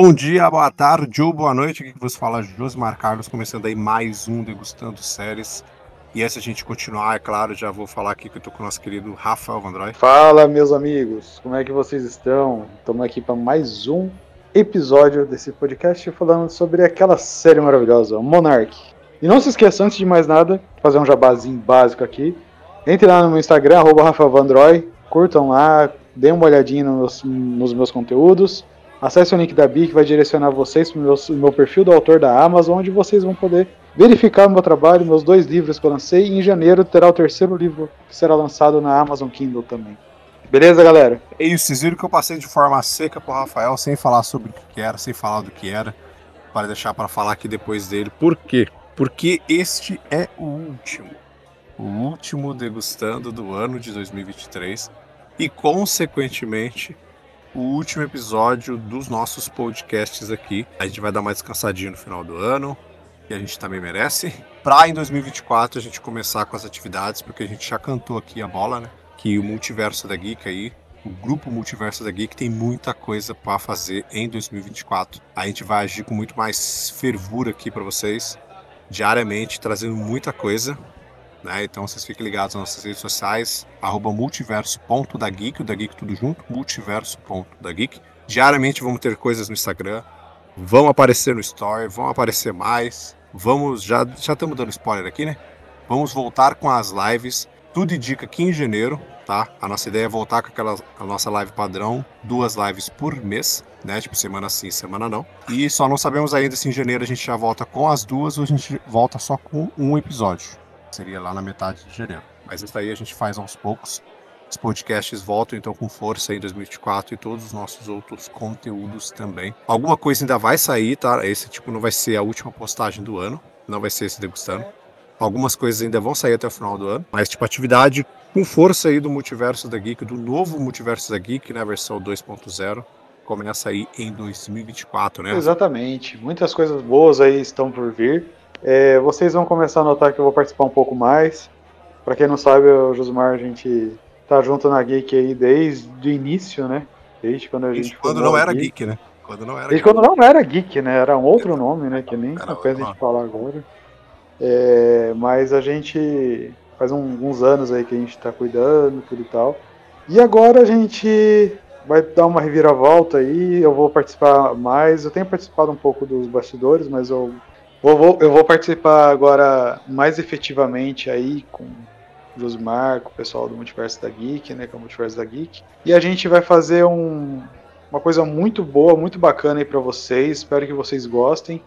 Bom dia, boa tarde ou boa noite. Aqui que você fala Josmar Carlos, começando aí mais um Degustando Séries. E antes a gente continuar, é claro, já vou falar aqui que eu tô com o nosso querido Rafael Vandroy. Fala, meus amigos, como é que vocês estão? Estamos aqui para mais um episódio desse podcast falando sobre aquela série maravilhosa, Monarch. E não se esqueça, antes de mais nada, fazer um jabazinho básico aqui. Entre lá no meu Instagram, arroba Rafael Vandroy, curtam lá, deem uma olhadinha nos, nos meus conteúdos. Acesse o link da BIC, vai direcionar vocês para o meu, meu, perfil do autor da Amazon, onde vocês vão poder verificar o meu trabalho, meus dois livros que eu lancei. E em janeiro terá o terceiro livro que será lançado na Amazon Kindle também. Beleza, galera? É isso, vocês viram que eu passei de forma seca pro Rafael, sem falar sobre o que era, sem falar do que era, para deixar para falar aqui depois dele. Por quê? Porque este é o último, o último degustando do ano de 2023 e, consequentemente, o último episódio dos nossos podcasts aqui. A gente vai dar uma descansadinha no final do ano, que a gente também merece. Pra em 2024 a gente começar com as atividades, porque a gente já cantou aqui a bola, né? Que o Multiverso da Geek aí, o grupo Multiverso da Geek tem muita coisa para fazer em 2024. A gente vai agir com muito mais fervura aqui para vocês, diariamente, trazendo muita coisa. Né? Então vocês fiquem ligados nas nossas redes sociais, arroba multiverso.dageek, o da Geek tudo junto, multiverso.dageek. Diariamente vamos ter coisas no Instagram, vão aparecer no Story, vão aparecer mais. Vamos, já já estamos dando spoiler aqui, né? Vamos voltar com as lives. Tudo indica que em janeiro, tá? A nossa ideia é voltar com aquela a nossa live padrão, duas lives por mês, né? Tipo semana sim, semana não. E só não sabemos ainda se em janeiro a gente já volta com as duas ou a gente volta só com um episódio seria lá na metade de janeiro. Mas isso aí a gente faz aos poucos. Os podcasts voltam então com força em 2024 e todos os nossos outros conteúdos também. Alguma coisa ainda vai sair, tá? Esse tipo não vai ser a última postagem do ano, não vai ser esse degustando. Algumas coisas ainda vão sair até o final do ano, mas tipo atividade com força aí do Multiverso da Geek, do novo Multiverso da Geek, né, versão 2.0, começa aí em 2024, né? Exatamente. Muitas coisas boas aí estão por vir. É, vocês vão começar a notar que eu vou participar um pouco mais. Para quem não sabe, o Josmar, a gente tá junto na Geek aí desde o início, né? Desde quando a gente. quando não era geek. geek, né? Quando não era Desde geek. quando não era Geek, né? Era um outro nome, né? Que nem a gente falar agora. É, mas a gente faz um, uns anos aí que a gente tá cuidando, tudo e tal. E agora a gente vai dar uma reviravolta aí, eu vou participar mais. Eu tenho participado um pouco dos bastidores, mas eu Vou, vou, eu vou participar agora mais efetivamente aí com o Josmar, com o pessoal do Multiverso da Geek, né? Com o Multiverso da Geek. E a gente vai fazer um, uma coisa muito boa, muito bacana aí para vocês. Espero que vocês gostem.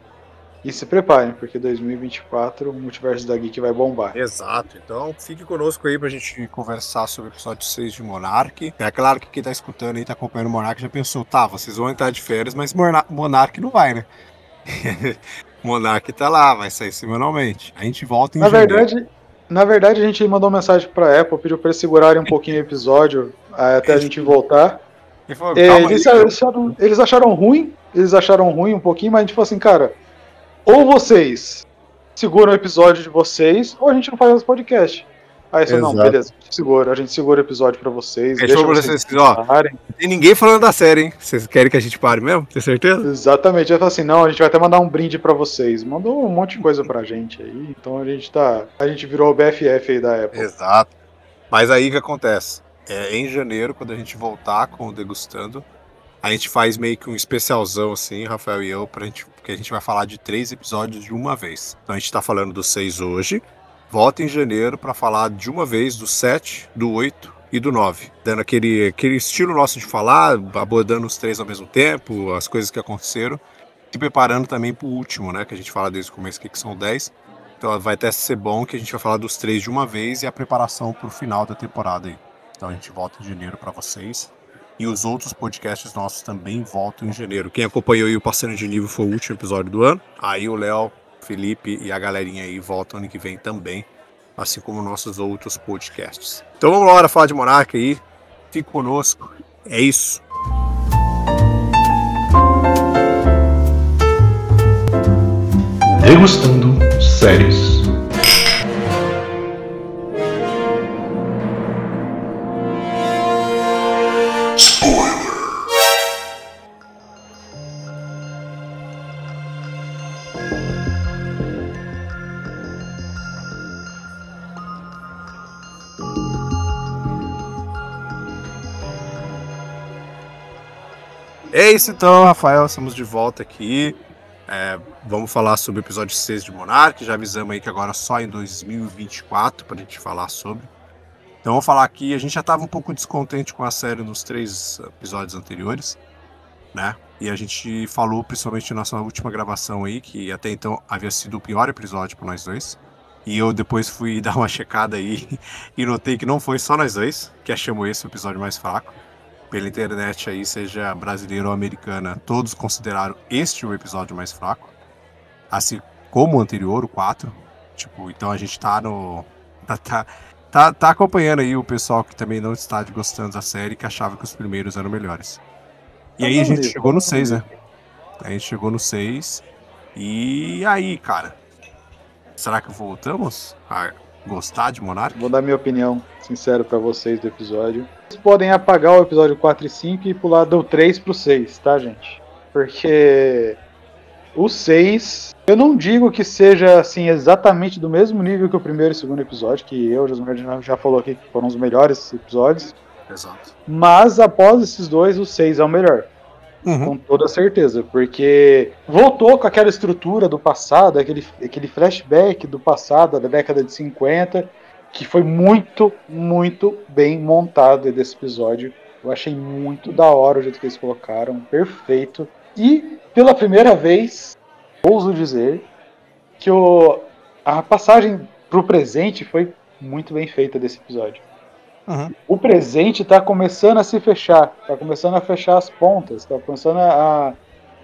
E se preparem, porque 2024 o Multiverso da Geek vai bombar. Exato. Então fique conosco aí pra gente conversar sobre o episódio 6 de Monark. É claro que quem tá escutando aí, tá acompanhando o Monark, já pensou, tá, vocês vão entrar de férias, mas Monark não vai, né? Monark tá lá, vai sair semanalmente. A gente volta em na janeiro. verdade Na verdade, a gente mandou mensagem pra Apple, pediu pra eles segurarem um pouquinho o episódio até a gente voltar. Falou, é, eles, acharam, eles acharam ruim, eles acharam ruim um pouquinho, mas a gente falou assim, cara, ou vocês seguram o episódio de vocês, ou a gente não faz esse podcast. Aí você, não, beleza, segura, a gente segura o episódio pra vocês. É deixa vocês, vocês ó, tem ninguém falando da série, hein? Vocês querem que a gente pare mesmo? Tem certeza? Exatamente. Ele falou assim: não, a gente vai até mandar um brinde pra vocês. Mandou um monte de coisa pra gente aí. Então a gente tá. A gente virou o BFF aí da Apple. Exato. Mas aí o que acontece? É, em janeiro, quando a gente voltar com o Degustando, a gente faz meio que um especialzão assim, Rafael e eu, pra gente, porque a gente vai falar de três episódios de uma vez. Então a gente tá falando dos seis hoje volta em janeiro para falar de uma vez do 7, do 8 e do 9. Dando aquele, aquele estilo nosso de falar, abordando os três ao mesmo tempo, as coisas que aconteceram. E preparando também para o último, né? Que a gente fala desde o começo aqui, que são 10. Então vai até ser bom que a gente vai falar dos três de uma vez e a preparação para o final da temporada aí. Então a gente volta em janeiro para vocês. E os outros podcasts nossos também voltam em janeiro. Quem acompanhou aí o Passando de Nível foi o último episódio do ano. Aí o Léo Felipe e a galerinha aí voltam ano que vem também, assim como nossos outros podcasts. Então vamos lá falar de Monarca aí. Fique conosco. É isso. Degustando Séries. É isso então, Rafael, estamos de volta aqui. É, vamos falar sobre o episódio 6 de Monarch. Já avisamos aí que agora só em 2024 para a gente falar sobre. Então vamos falar aqui. A gente já estava um pouco descontente com a série nos três episódios anteriores, né? E a gente falou, principalmente na nossa última gravação aí, que até então havia sido o pior episódio para nós dois. E eu depois fui dar uma checada aí e notei que não foi só nós dois que achamos esse o episódio mais fraco pela internet aí, seja brasileira ou americana, todos consideraram este o episódio mais fraco. Assim como o anterior, o 4. Tipo, então a gente tá no. Tá, tá, tá, tá acompanhando aí o pessoal que também não está gostando da série, que achava que os primeiros eram melhores. E aí a gente chegou no 6, né? A gente chegou no 6. E aí, cara? Será que voltamos a gostar de Monarch? Vou dar minha opinião sincera para vocês do episódio. Vocês podem apagar o episódio 4 e 5 e pular do 3 pro 6, tá, gente? Porque o 6, eu não digo que seja assim exatamente do mesmo nível que o primeiro e segundo episódio, que eu, José já falou aqui que foram os melhores episódios. Exato. Mas após esses dois, o 6 é o melhor. Uhum. Com toda certeza, porque voltou com aquela estrutura do passado, aquele, aquele flashback do passado, da década de 50, que foi muito, muito bem montado desse episódio. Eu achei muito da hora o jeito que eles colocaram, perfeito. E pela primeira vez, ouso dizer que o, a passagem pro presente foi muito bem feita desse episódio. Uhum. O presente está começando a se fechar, está começando a fechar as pontas, está começando a,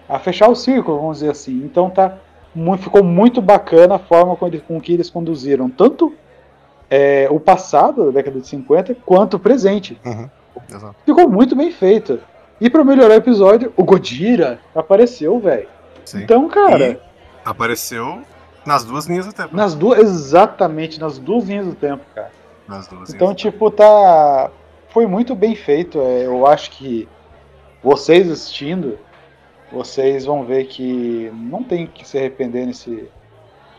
a fechar o círculo, vamos dizer assim. Então tá, ficou muito bacana a forma com, com que eles conduziram tanto é, o passado da década de 50 quanto o presente. Uhum. Ficou muito bem feito. E para melhorar o episódio, o Godira apareceu, velho. Então, cara. E apareceu nas duas linhas do tempo. Nas duas, exatamente, nas duas linhas do tempo, cara. Nas duas então, tipo, tá. Foi muito bem feito. É, eu acho que vocês assistindo, vocês vão ver que não tem que se arrepender nesse,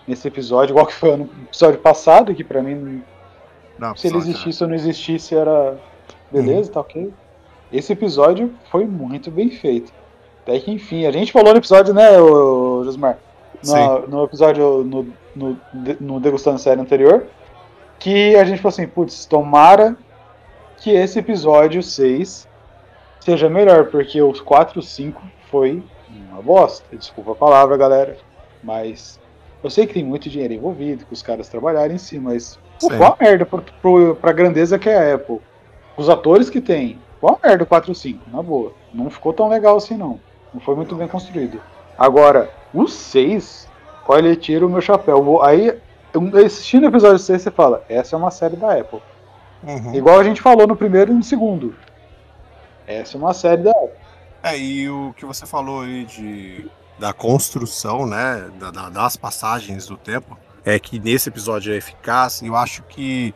nesse episódio, igual que foi no episódio passado, que pra mim, não, se ele existisse ou não existisse, era beleza, uhum. tá ok. Esse episódio foi muito bem feito. Até que enfim, a gente falou no episódio, né, Josmar? No, no, episódio, no, no, no Degustando Série anterior, que a gente falou assim, putz, tomara que esse episódio 6 seja melhor, porque os 4 e 5 foi uma bosta. Desculpa a palavra, galera. Mas eu sei que tem muito dinheiro envolvido, que os caras trabalharam em si, mas pô, qual a merda pro, pro, pra grandeza que é a Apple? Os atores que tem, qual a merda o 4 ou 5, na boa. Não ficou tão legal assim não. Não foi muito bem construído. Agora, o 6, olha, tira o meu chapéu. Aí, assistindo o episódio 6, você fala, essa é uma série da Apple. Uhum. Igual a gente falou no primeiro e no segundo. Essa é uma série da Apple. É, e o que você falou aí de da construção, né, da, da, das passagens do tempo, é que nesse episódio é eficaz. Eu acho que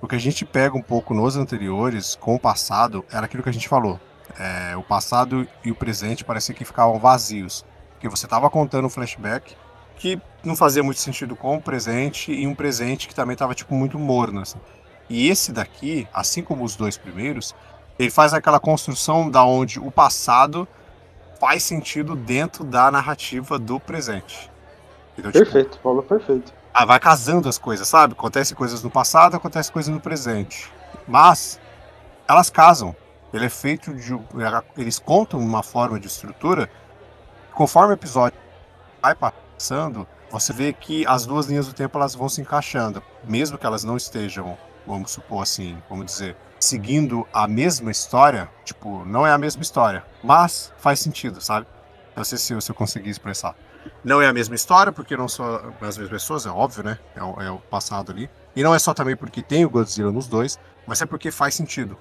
o que a gente pega um pouco nos anteriores com o passado era aquilo que a gente falou. É, o passado e o presente parecia que ficavam vazios, porque você estava contando um flashback que não fazia muito sentido com o presente e um presente que também estava tipo muito morno. Assim. E esse daqui, assim como os dois primeiros, ele faz aquela construção da onde o passado faz sentido dentro da narrativa do presente. Então, perfeito, tipo, falou perfeito. Ah, vai casando as coisas, sabe? Acontece coisas no passado, acontece coisas no presente. Mas elas casam. Ele é feito de. Eles contam uma forma de estrutura. Conforme o episódio vai passando, você vê que as duas linhas do tempo elas vão se encaixando. Mesmo que elas não estejam, vamos supor assim, vamos dizer, seguindo a mesma história, tipo, não é a mesma história, mas faz sentido, sabe? Não sei se, se eu consegui expressar. Não é a mesma história, porque não são as mesmas pessoas, é óbvio, né? É o, é o passado ali. E não é só também porque tem o Godzilla nos dois, mas é porque faz sentido.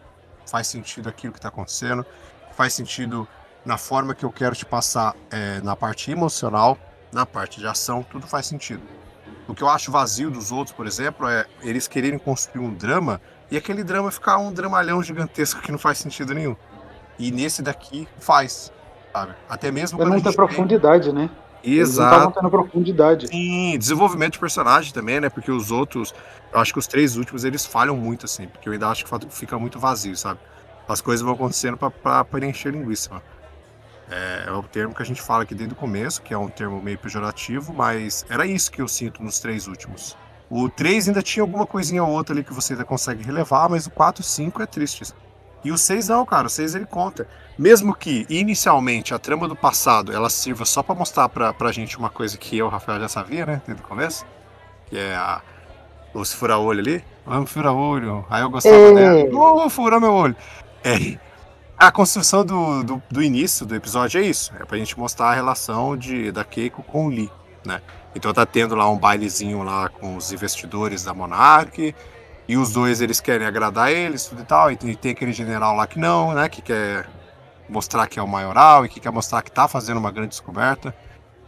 Faz sentido aquilo que está acontecendo, faz sentido na forma que eu quero te passar é, na parte emocional, na parte de ação, tudo faz sentido. O que eu acho vazio dos outros, por exemplo, é eles quererem construir um drama e aquele drama ficar um dramalhão gigantesco que não faz sentido nenhum. E nesse daqui faz, sabe? Até mesmo tem profundidade, tem... né? Exato. Eles tendo profundidade. Sim, desenvolvimento de personagem também, né? Porque os outros, eu acho que os três últimos eles falham muito, assim, porque eu ainda acho que fica muito vazio, sabe? As coisas vão acontecendo para preencher linguiça. Mano. É, é o termo que a gente fala aqui desde o começo, que é um termo meio pejorativo, mas era isso que eu sinto nos três últimos. O 3 ainda tinha alguma coisinha ou outra ali que você ainda consegue relevar, mas o 4 e 5 é triste. E o 6 não, cara. O 6 ele conta. Mesmo que inicialmente a trama do passado ela sirva só para mostrar pra, pra gente uma coisa que eu, Rafael, já sabia, né? Desde o começo. Que é a. Os fura-olho ali. Vamos fura-olho. Aí eu gostava é. dela. Oh, furou meu olho. É. A construção do, do, do, início do episódio é isso. É pra gente mostrar a relação de, da Keiko com o Lee, né? Então tá tendo lá um bailezinho lá com os investidores da Monarch. E os dois eles querem agradar eles, tudo e tal. E tem, tem aquele general lá que não, né? Que quer mostrar que é o maioral e que quer mostrar que tá fazendo uma grande descoberta.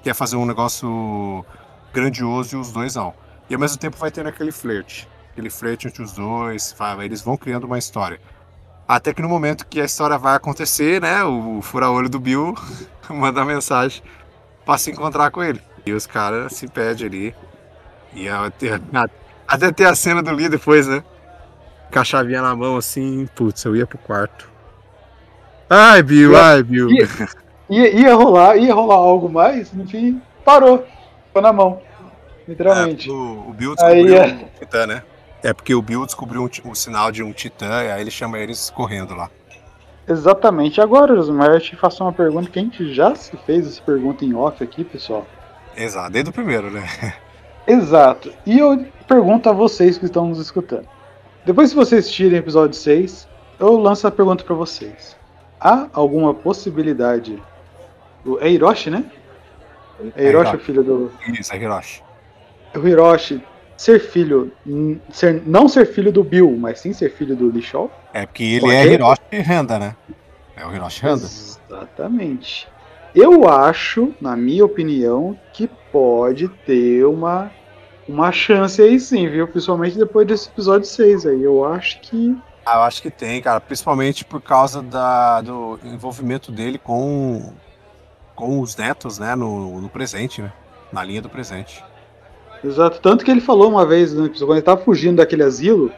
Quer fazer um negócio grandioso e os dois não. E ao mesmo tempo vai tendo aquele flerte. Aquele flerte entre os dois. Eles vão criando uma história. Até que no momento que a história vai acontecer, né? O fura-olho do Bill manda mensagem para se encontrar com ele. E os caras se pedem ali. E até, até ter a cena do Lee depois, né? Com a chavinha na mão assim, putz, eu ia pro quarto. Ai, Bill, ia, ai, Bill. Ia, ia, ia, rolar, ia rolar algo mais, no fim, parou. Ficou na mão. Literalmente. É, o, o Bill descobriu aí, um titã, né? É porque o Bill descobriu um, um, sinal de um titã, e aí ele chama eles correndo lá. Exatamente. Agora, Osmar, eu te faço uma pergunta que a gente já se fez essa pergunta em off aqui, pessoal. Exato, desde o primeiro, né? Exato. E eu pergunto a vocês que estão nos escutando. Depois que vocês assistirem o episódio 6, eu lanço a pergunta para vocês. Há alguma possibilidade é Hiroshi, né? É Hiroshi, o filho do Isso, é Hiroshi. O Hiroshi ser filho, ser, não ser filho do Bill, mas sim ser filho do Lee Shaw? É porque ele é Hiroshi Renda, né? É o Hiroshi Renda. Exatamente. Eu acho, na minha opinião, que pode ter uma, uma chance aí sim, viu? Principalmente depois desse episódio 6 aí. Eu acho que. Ah, eu acho que tem, cara. Principalmente por causa da, do envolvimento dele com, com os netos, né? No, no presente, né? Na linha do presente. Exato. Tanto que ele falou uma vez no episódio, quando ele tava fugindo daquele asilo,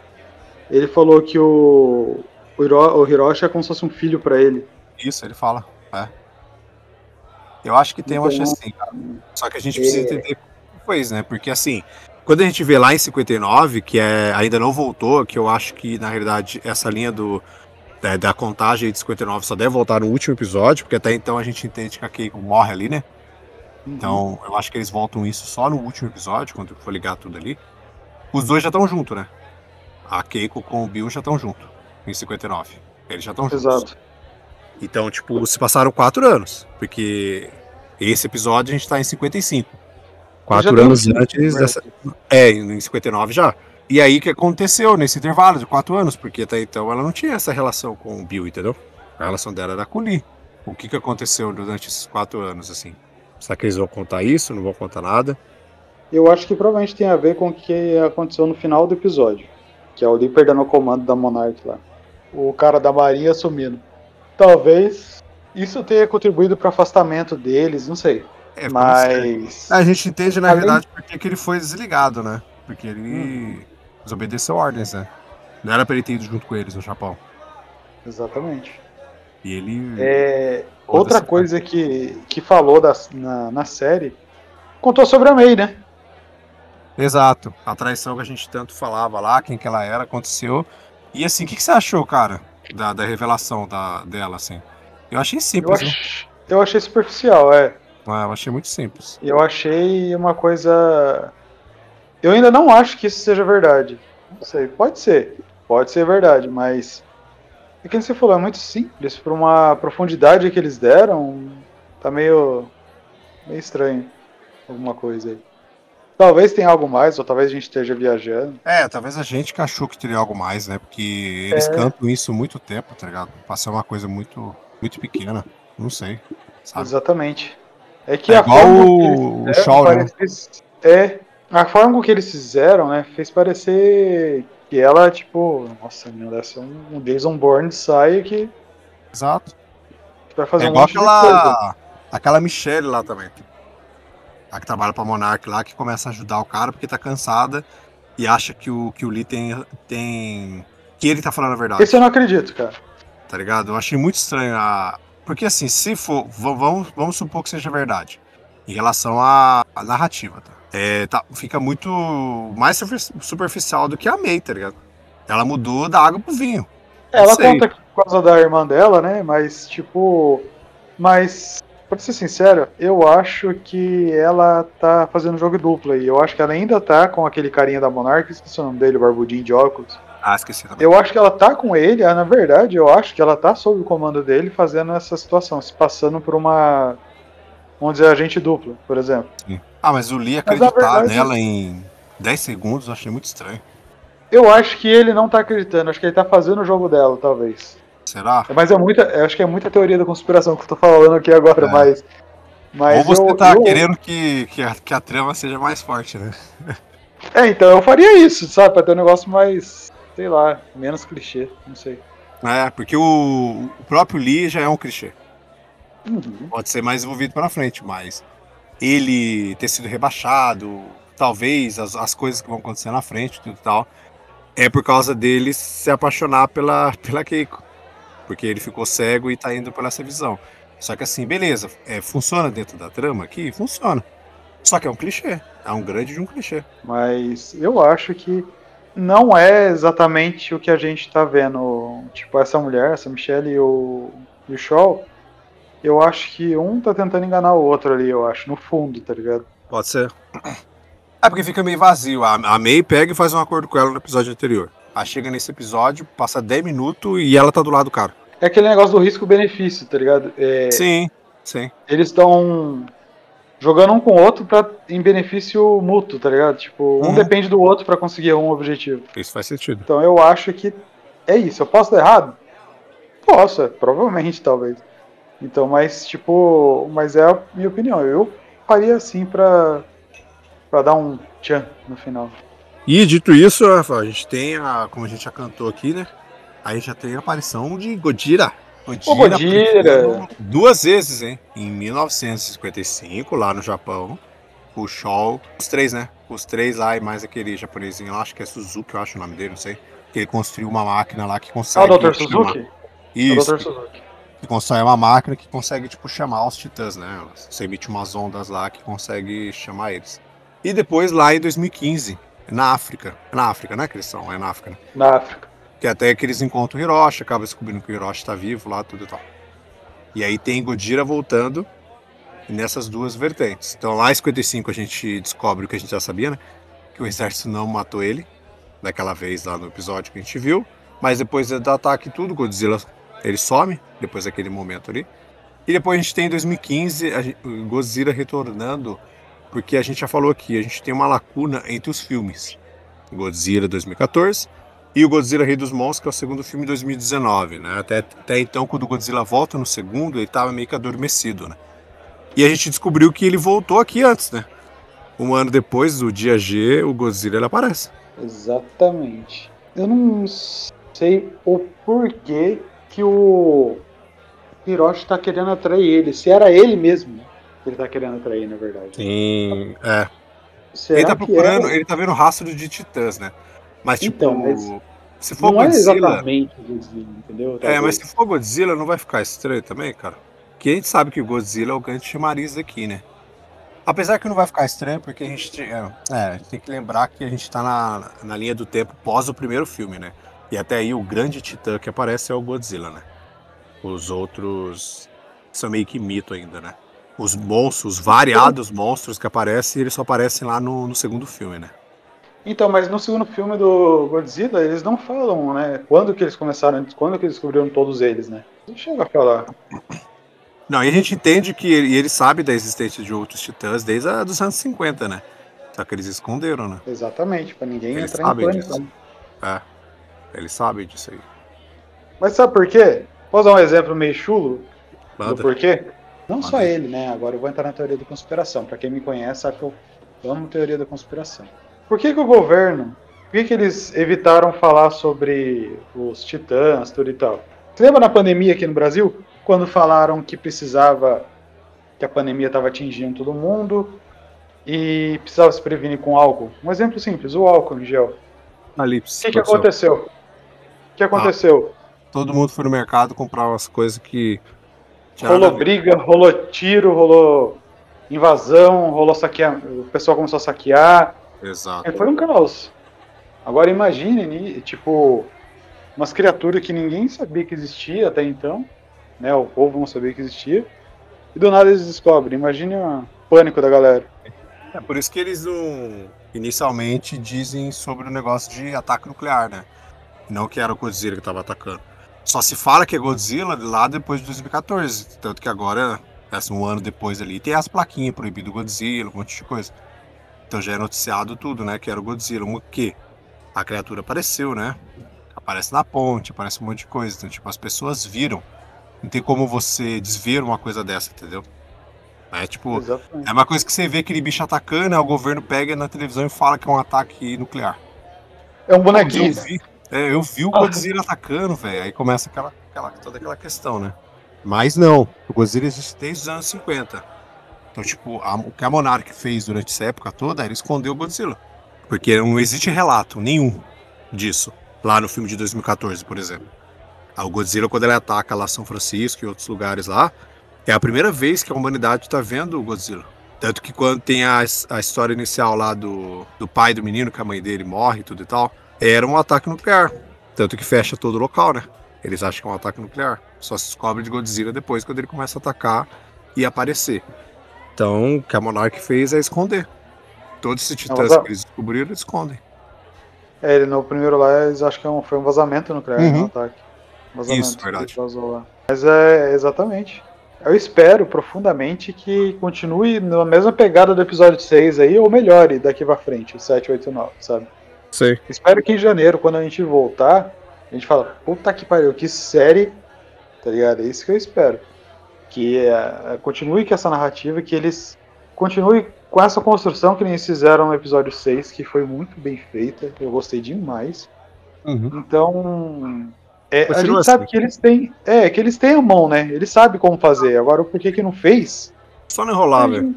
ele falou que o, o, Hiro, o Hiroshi é como se fosse um filho para ele. Isso, ele fala. É. Eu acho que tem uma chance sim, cara. Só que a gente precisa é. entender depois, né? Porque assim, quando a gente vê lá em 59, que é, ainda não voltou, que eu acho que na realidade essa linha do, da, da contagem de 59 só deve voltar no último episódio, porque até então a gente entende que a Keiko morre ali, né? Uhum. Então eu acho que eles voltam isso só no último episódio, quando for ligar tudo ali. Os dois já estão juntos, né? A Keiko com o Bill já estão juntos, em 59. Eles já estão juntos. Exato. Então, tipo, se passaram quatro anos, porque esse episódio a gente tá em 55. Quatro anos antes dessa. É, em 59 já. E aí o que aconteceu nesse intervalo de quatro anos? Porque até então ela não tinha essa relação com o Bill, entendeu? A relação dela era com o Lee. O que, que aconteceu durante esses quatro anos, assim? Será que eles vão contar isso? Não vão contar nada? Eu acho que provavelmente tem a ver com o que aconteceu no final do episódio. Que é o Lee perdendo o comando da Monarch lá. O cara da Marinha assumindo. Talvez isso tenha contribuído para o afastamento deles, não sei. É, mas. A gente entende, na Além... verdade, porque que ele foi desligado, né? Porque ele hum. desobedeceu ordens, né? Não era para ele ter ido junto com eles no Japão. Exatamente. E ele. É... Outra coisa que, que falou da, na, na série contou sobre a May, né? Exato. A traição que a gente tanto falava lá, quem que ela era, aconteceu. E assim, o que, que você achou, cara? da, da revelação da, dela, assim. Eu achei simples. Eu, ach... eu achei superficial, é. Ah, eu achei muito simples. Eu achei uma coisa. Eu ainda não acho que isso seja verdade. Não sei, pode ser. Pode ser verdade, mas. É que você falou, é muito simples. Por uma profundidade que eles deram, tá meio. meio estranho. Alguma coisa aí. Talvez tenha algo mais, ou talvez a gente esteja viajando. É, talvez a gente que achou que teria algo mais, né? Porque eles é. cantam isso muito tempo, tá ligado? Passar uma coisa muito, muito pequena. Não sei. Sabe? Exatamente. É que É a igual forma o- o Shaw, né? É, a forma que eles fizeram, né, fez parecer que ela, tipo, nossa, meu, deve ser um, um Jason Bourne saia que Exato. vai fazer É um igual monte de coisa. aquela, aquela Michelle lá também. A que trabalha pra Monark lá, que começa a ajudar o cara porque tá cansada e acha que o, que o Lee tem, tem. que ele tá falando a verdade. Esse eu não acredito, cara. tá ligado? Eu achei muito estranho a. Porque assim, se for. Vamos, vamos supor que seja verdade. Em relação à, à narrativa, tá? É, tá? Fica muito mais superfi- superficial do que a May, tá ligado? Ela mudou da água pro vinho. Ela Sei. conta que por causa da irmã dela, né? Mas, tipo. Mas, pra ser sincero, eu acho que ela tá fazendo jogo duplo aí. Eu acho que ela ainda tá com aquele carinha da Monarca, esqueci o nome dele, o barbudinho de óculos. Ah, esqueci também. Eu acho que ela tá com ele, ah, na verdade, eu acho que ela tá sob o comando dele fazendo essa situação, se passando por uma. Vamos dizer, agente dupla, por exemplo. Ah, mas o Lee acreditar verdade- nela em 10 segundos eu achei muito estranho. Eu acho que ele não tá acreditando, acho que ele tá fazendo o jogo dela, talvez. Será? Mas é muita. Eu acho que é muita teoria da conspiração que eu tô falando aqui agora, É. mas. Mas Ou você eu, tá eu- querendo que, que, a, que a trama seja mais forte, né? É, então eu faria isso, sabe? Pra ter um negócio mais. Sei lá, menos clichê, não sei. É, porque o, o próprio Lee já é um clichê. Uhum. pode ser mais envolvido pra frente, mas ele ter sido rebaixado, talvez as, as coisas que vão acontecer na frente, tudo e tal, é por causa dele se apaixonar pela, pela Keiko. Porque ele ficou cego e tá indo por essa visão. Só que assim, beleza, é, funciona dentro da trama aqui? Funciona. Só que é um clichê. É um grande de um clichê. Mas eu acho que não é exatamente o que a gente tá vendo. Tipo, essa mulher, essa Michelle e o, e o Shaw. Eu acho que um tá tentando enganar o outro ali, eu acho, no fundo, tá ligado? Pode ser. É porque fica meio vazio. A, a May pega e faz um acordo com ela no episódio anterior. Aí chega nesse episódio, passa 10 minutos e ela tá do lado do cara. É aquele negócio do risco-benefício, tá ligado? É, Sim, sim. eles estão jogando um com o outro pra, em benefício mútuo, tá ligado? Tipo, um Uhum. depende do outro pra conseguir um objetivo. Isso faz sentido. Então eu acho que é isso. Eu posso estar errado? Posso, é, provavelmente, talvez. Então, mas tipo, mas é a minha opinião. Eu faria assim pra, pra dar um tchan no final. E dito isso, Rafa, a gente tem a. Como a gente já cantou aqui, né? Aí já tem a aparição de Godira. Godira! aparecendo Duas vezes, hein? Em 1955, lá no Japão. O Shaw. Os três, né? Os três lá e mais aquele japonesinho lá, acho que é Suzuki, eu acho o nome dele, não sei. Que ele construiu uma máquina lá que Ah, consegue. o Dr. Suzuki? É o Isso. Dr. Suzuki. Que constrói uma máquina que consegue, tipo, chamar os titãs, né? Você emite umas ondas lá que consegue chamar eles. E depois, lá em 2015, na África. É na África, né, são? É na África, né? Na África. Que até que eles encontram o Hiroshi, acabam descobrindo que o Hiroshi tá vivo lá, tudo e tal. E aí tem Godira voltando nessas duas vertentes. Então lá em 55 a gente descobre o que a gente já sabia, né? Que o exército não matou ele, daquela vez lá no episódio que a gente viu. Mas depois do ataque e tudo, Godzilla ele some, depois daquele momento ali. E depois a gente tem em 2015 a Godzilla retornando, porque a gente já falou aqui, a gente tem uma lacuna entre os filmes. Godzilla 2014 e o Godzilla Rei dos Monstros, que é o segundo filme de 2019, né? Até, até então, quando o Godzilla volta no segundo, ele tava meio que adormecido, né? E a gente descobriu que ele voltou aqui antes, né? Um ano depois do dia G, o Godzilla ele aparece. Exatamente. Eu não sei o porquê que o Hiroshi tá querendo atrair ele. Se era ele mesmo que ele tá querendo atrair, na verdade. Sim. É. Será Ele tá que procurando, era? ele tá vendo rastro de titãs, né? Mas, tipo, Então, mas se for Não é Godzilla. exatamente o Godzilla, entendeu? É, Talvez. mas se for Godzilla, não vai ficar estranho também, cara? Porque a gente sabe que o Godzilla é o grande chamariz aqui, né? Apesar que não vai ficar estranho, porque a gente é, é, tem que lembrar que a gente tá na, na linha do tempo pós o primeiro filme, né? E até aí o grande titã que aparece é o Godzilla, né? Os outros são meio que mito ainda, né? Os monstros, os variados monstros que aparecem, eles só aparecem lá no, no segundo filme, né? Então, mas no segundo filme do Godzilla, eles não falam, né? Quando que eles começaram, quando que eles descobriram todos eles, né? Não chega a falar. Não, e a gente entende que ele, ele sabe da existência de outros titãs desde a dos anos 50, né? Só que eles esconderam, né? Exatamente, pra ninguém Eles entrar em pânico. disso. É. Eles sabem disso aí. Mas sabe por quê? Posso dar um exemplo meio chulo do Manda. porquê? Não só ele, né? Agora eu vou entrar na teoria da conspiração. Para quem me conhece, sabe que eu amo teoria da conspiração. Por que, que o governo, por que, que eles evitaram falar sobre os titãs, tudo e tal? Você lembra na pandemia aqui no Brasil? Quando falaram que precisava, que a pandemia estava atingindo todo mundo e precisava se prevenir com álcool? Um exemplo simples, o álcool em gel. Ali, O que, que aconteceu? O que aconteceu? Todo mundo foi no mercado comprar umas coisas que. Rolou briga, rolou tiro, rolou invasão, rolou saquear. O pessoal começou a saquear. Exato. É, Foi um caos. Agora imagine, tipo, umas criaturas que ninguém sabia que existia até então, né? O povo não sabia que existia. E do nada eles descobrem. Imagine o pânico da galera. É por isso que eles não. Inicialmente dizem sobre o negócio de ataque nuclear, né? Não que era o Godzilla que tava atacando. Só se fala que é Godzilla lá depois de 2014. Tanto que agora, assim, um ano depois ali, tem as plaquinhas proibido Godzilla, um monte de coisa. Então já é noticiado tudo, né? Que era o Godzilla. O que? A criatura apareceu, né? Aparece na ponte, aparece um monte de coisa. Então, tipo, as pessoas viram. Não tem como você desver uma coisa dessa, entendeu? É tipo, Exatamente. é uma coisa que você vê aquele bicho atacando, aí o governo pega na televisão e fala que é um ataque nuclear. É um Eu bonequinho. vi, é, eu vi o Godzilla atacando, velho. Aí começa aquela, aquela, toda aquela questão, né? Mas não, o Godzilla existe desde os anos 50. Então, tipo, a- o que a Monarch fez durante essa época toda era esconder o Godzilla. Porque não existe relato nenhum disso. Lá no filme de 2014, por exemplo. Ah, O Godzilla, quando ele ataca lá São Francisco e outros lugares lá, é a primeira vez que a humanidade tá vendo o Godzilla. Tanto que quando tem a, a história inicial lá do, do pai do menino, que a mãe dele morre e tudo e tal, era um ataque nuclear. Tanto que fecha todo o local, né? Eles acham que é um ataque nuclear. Só se descobre de Godzilla depois, quando ele começa a atacar e aparecer. Então, o que a Monarch fez é esconder. Todos esses titãs que eles descobriram, eles escondem. É, ele no primeiro lá, eles acham que é um- foi um vazamento nuclear, Uhum. né, um ataque. Vazamento Isso, verdade. que vazou lá. Mas é, exatamente. Eu espero profundamente que continue na mesma pegada do episódio 6 aí, ou melhore daqui pra frente, o 7, 8 e 9, sabe? Sei. Espero que em janeiro, quando a gente voltar, a gente fala, puta que pariu, que série, tá ligado? É isso que eu espero. Que é, continue com essa narrativa, que eles continuem com essa construção que eles fizeram no episódio 6, que foi muito bem feita, eu gostei demais. Uhum. Então, é, a gente sabe assim. que eles têm, é, que eles têm a mão, né? Eles sabem como fazer. Agora, o porquê que não fez? Só não enrolar, velho.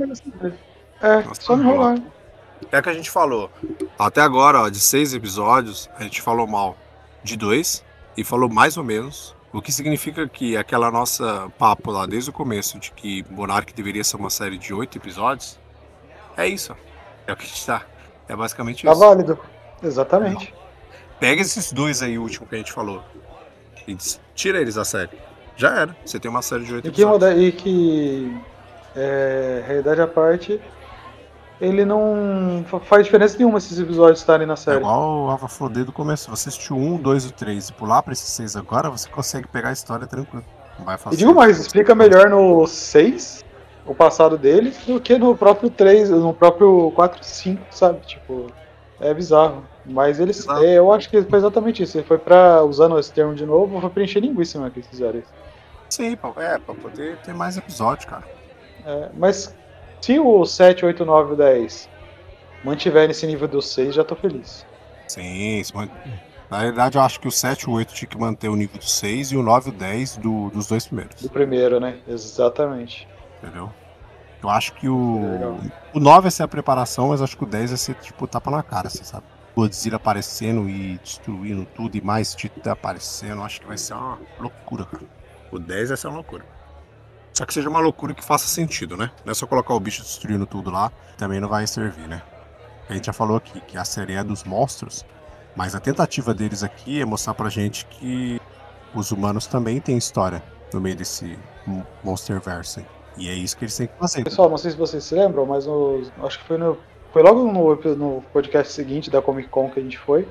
É, Nossa, só não rolar. É o que a gente falou. Até agora, ó, de seis episódios, a gente falou mal de dois e falou mais ou menos. O que significa que aquela nossa papo lá desde o começo de que Monarch deveria ser uma série de oito episódios, é isso. É o que a gente tá. É basicamente Tá isso. válido. Exatamente. Pega esses dois aí, o último que a gente falou, e tira eles da série. Já era. Você tem uma série de oito E que, episódios. moda- e que é, realidade à parte, ele não fa- faz diferença nenhuma esses episódios estarem na É série. igual o Ava falou desde o começo. Você assistiu um, dois e três e pular pra esses seis agora, você consegue pegar a história tranquilo. Vai E fazer. digo mais, explica melhor no 6, o passado dele, do que no próprio 3, no próprio 4 e 5, sabe? Tipo, é bizarro. Mas eles, é, eu acho que foi exatamente isso. Ele foi pra, usando esse termo de novo, foi preencher linguiça, né, que eles fizeram isso. Sim, é, pra poder ter mais episódio, cara. É, mas se o 7, 8, 9 e o 10 mantiver nesse nível do 6, já tô feliz. Sim, na verdade eu acho que o 7 e o 8 tinha que manter o nível do 6 e o 9 e o 10 do, dos dois primeiros, Do primeiro, né? Exatamente. entendeu? Eu acho que o. Legal. O 9 vai ser a preparação, mas acho que o 10 vai ser tipo tapa na cara, assim, sabe? Godzilla aparecendo e destruindo tudo e mais Titã aparecendo, acho que vai ser uma loucura, cara. O 10 vai ser uma loucura. Só que seja uma loucura que faça sentido, né? Não é só colocar o bicho destruindo tudo lá, também não vai servir, né? A gente já falou aqui que a série é dos monstros, mas a tentativa deles aqui é mostrar pra gente que os humanos também têm história no meio desse Mon- Monsterverse. E é isso que eles têm que fazer. Pessoal, não sei se vocês se lembram, mas no- acho que foi, no, foi logo no, no podcast seguinte da Comic Con que a gente foi.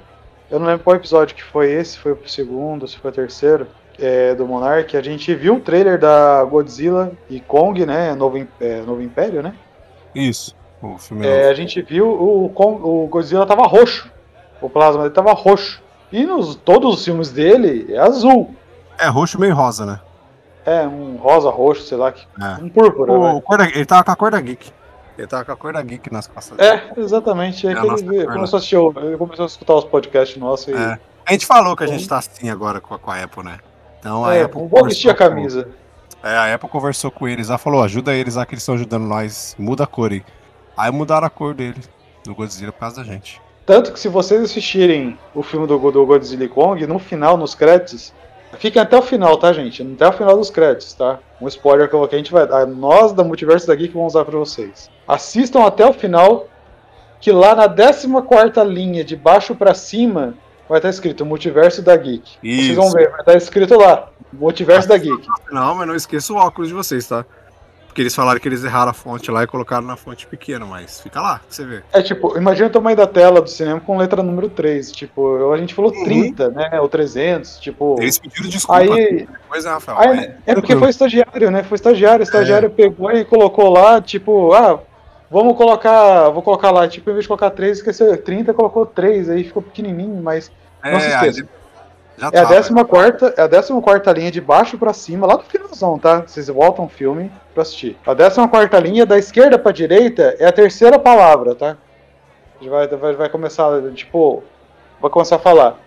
Eu não lembro qual episódio que foi esse, se foi o segundo, se foi o terceiro, é, do Monarch. A gente viu um trailer da Godzilla e Kong, né? Novo, é, Novo Império, né? Isso. O filme É, novo. a gente viu o, Kong, o Godzilla tava roxo. O plasma dele tava roxo. E nos todos os filmes dele é azul. É roxo meio rosa, né? É, um rosa, roxo, sei lá. Que, é. Um púrpura. O, o ele tava com a cor da Geek. Ele tava com a cor da Geek nas costas. É, exatamente. É, é que ele começou a, assistir, ele começou a escutar os podcasts nossos. E... É. A gente falou que a gente tá assim agora com a, com a Apple, né? Então a é, Apple. Vou vestir a camisa. Com... É, a Apple conversou com eles, ela falou: ajuda eles lá que eles estão ajudando nós, muda a cor aí. Aí mudaram a cor dele, do Godzilla, por causa da gente. Tanto que se vocês assistirem o filme do, do Godzilla Kong, no final, nos créditos, Fiquem até o final, tá, gente? Até o final dos créditos, tá? Um spoiler que a gente vai dar. Nós da Multiverso da Geek vamos usar pra vocês. Assistam até o final, que lá na 14 linha, de baixo para cima, vai estar escrito Multiverso da Geek. Isso. Vocês vão ver, vai estar escrito lá. Multiverso da Geek. Não, mas não esqueça o óculos de vocês, tá? Porque eles falaram que eles erraram a fonte lá e colocaram na fonte pequena, mas fica lá, você vê. É tipo, imagina o tamanho da tela do cinema com letra número 3. Tipo, a gente falou uhum. 30, né? Ou 300, tipo. Eles pediram desculpa. Aí, coisa, Rafael. Aí, é porque foi estagiário, né? Foi estagiário. O estagiário é. pegou e colocou lá, tipo, ah, vamos colocar. Vou colocar lá, tipo, em vez de colocar 3, esqueceu 30, colocou 3, aí ficou pequenininho, mas. É, não se esqueça. É, a 14 quarta, é a 14 quarta linha de baixo para cima, lá do finalzão, tá? Vocês voltam o filme pra assistir. A 14 quarta linha, da esquerda pra direita, é a terceira palavra, tá? A gente vai, vai, vai começar, tipo, vai começar a falar.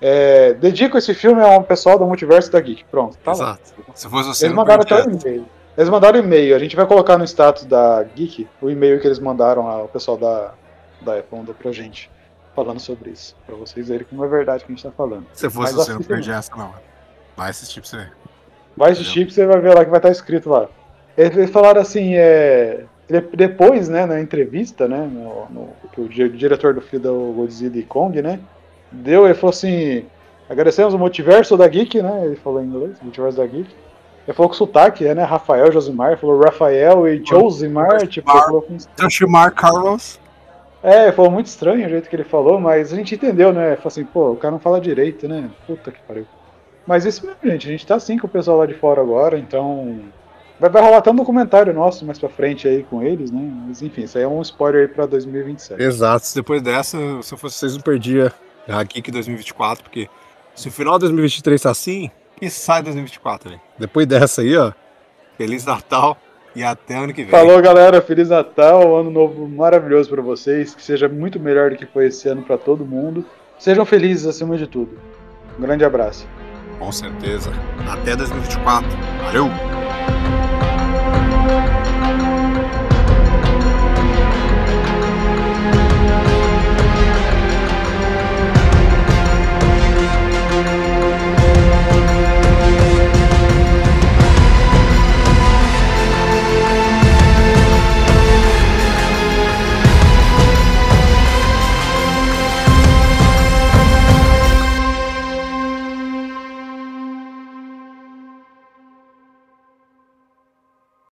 É, dedico esse filme a um pessoal do multiverso da Geek. Pronto, tá Exato. Lá. Se fosse você, Eles mandaram até o e-mail. Eles mandaram e-mail. A gente vai colocar no status da Geek o e-mail que eles mandaram ao pessoal da, da Apple, mandou pra gente falando sobre isso. Pra vocês verem como é verdade que a gente tá falando. Se fosse você, não perdi essa, não. Vai assistir pra você Vai assistir pra você vai ver lá que vai estar escrito lá. Eles falaram assim, é, depois, né, na entrevista, né, no, no, que o diretor do filme do Godzilla e Kong, né, deu, ele falou assim, agradecemos o multiverso da Geek, né, ele falou em inglês, multiverso da Geek. Ele falou com sotaque, né, Rafael Josimar, falou Rafael e Josimar, tipo, falou com... Josimar Carlos. É, foi muito estranho o jeito que ele falou, mas a gente entendeu, né? Falou assim, pô, o cara não fala direito, né? Puta que pariu. Mas isso mesmo, gente. A gente tá assim com o pessoal lá de fora agora, então. Vai, vai rolar até um documentário nosso mais pra frente aí com eles, né? Mas enfim, isso aí é um spoiler aí pra 2027. Exato. Depois dessa, se eu fosse vocês, não perdia a Geek 2024, porque se o final de 2023 tá assim, que sai 2024, né? Depois dessa aí, ó. Feliz Natal. E até ano que vem. Falou, galera. Feliz Natal. Ano novo maravilhoso para vocês. Que seja muito melhor do que foi esse ano para todo mundo. Sejam felizes acima de tudo. Um grande abraço. Com certeza. Até 2024. Valeu!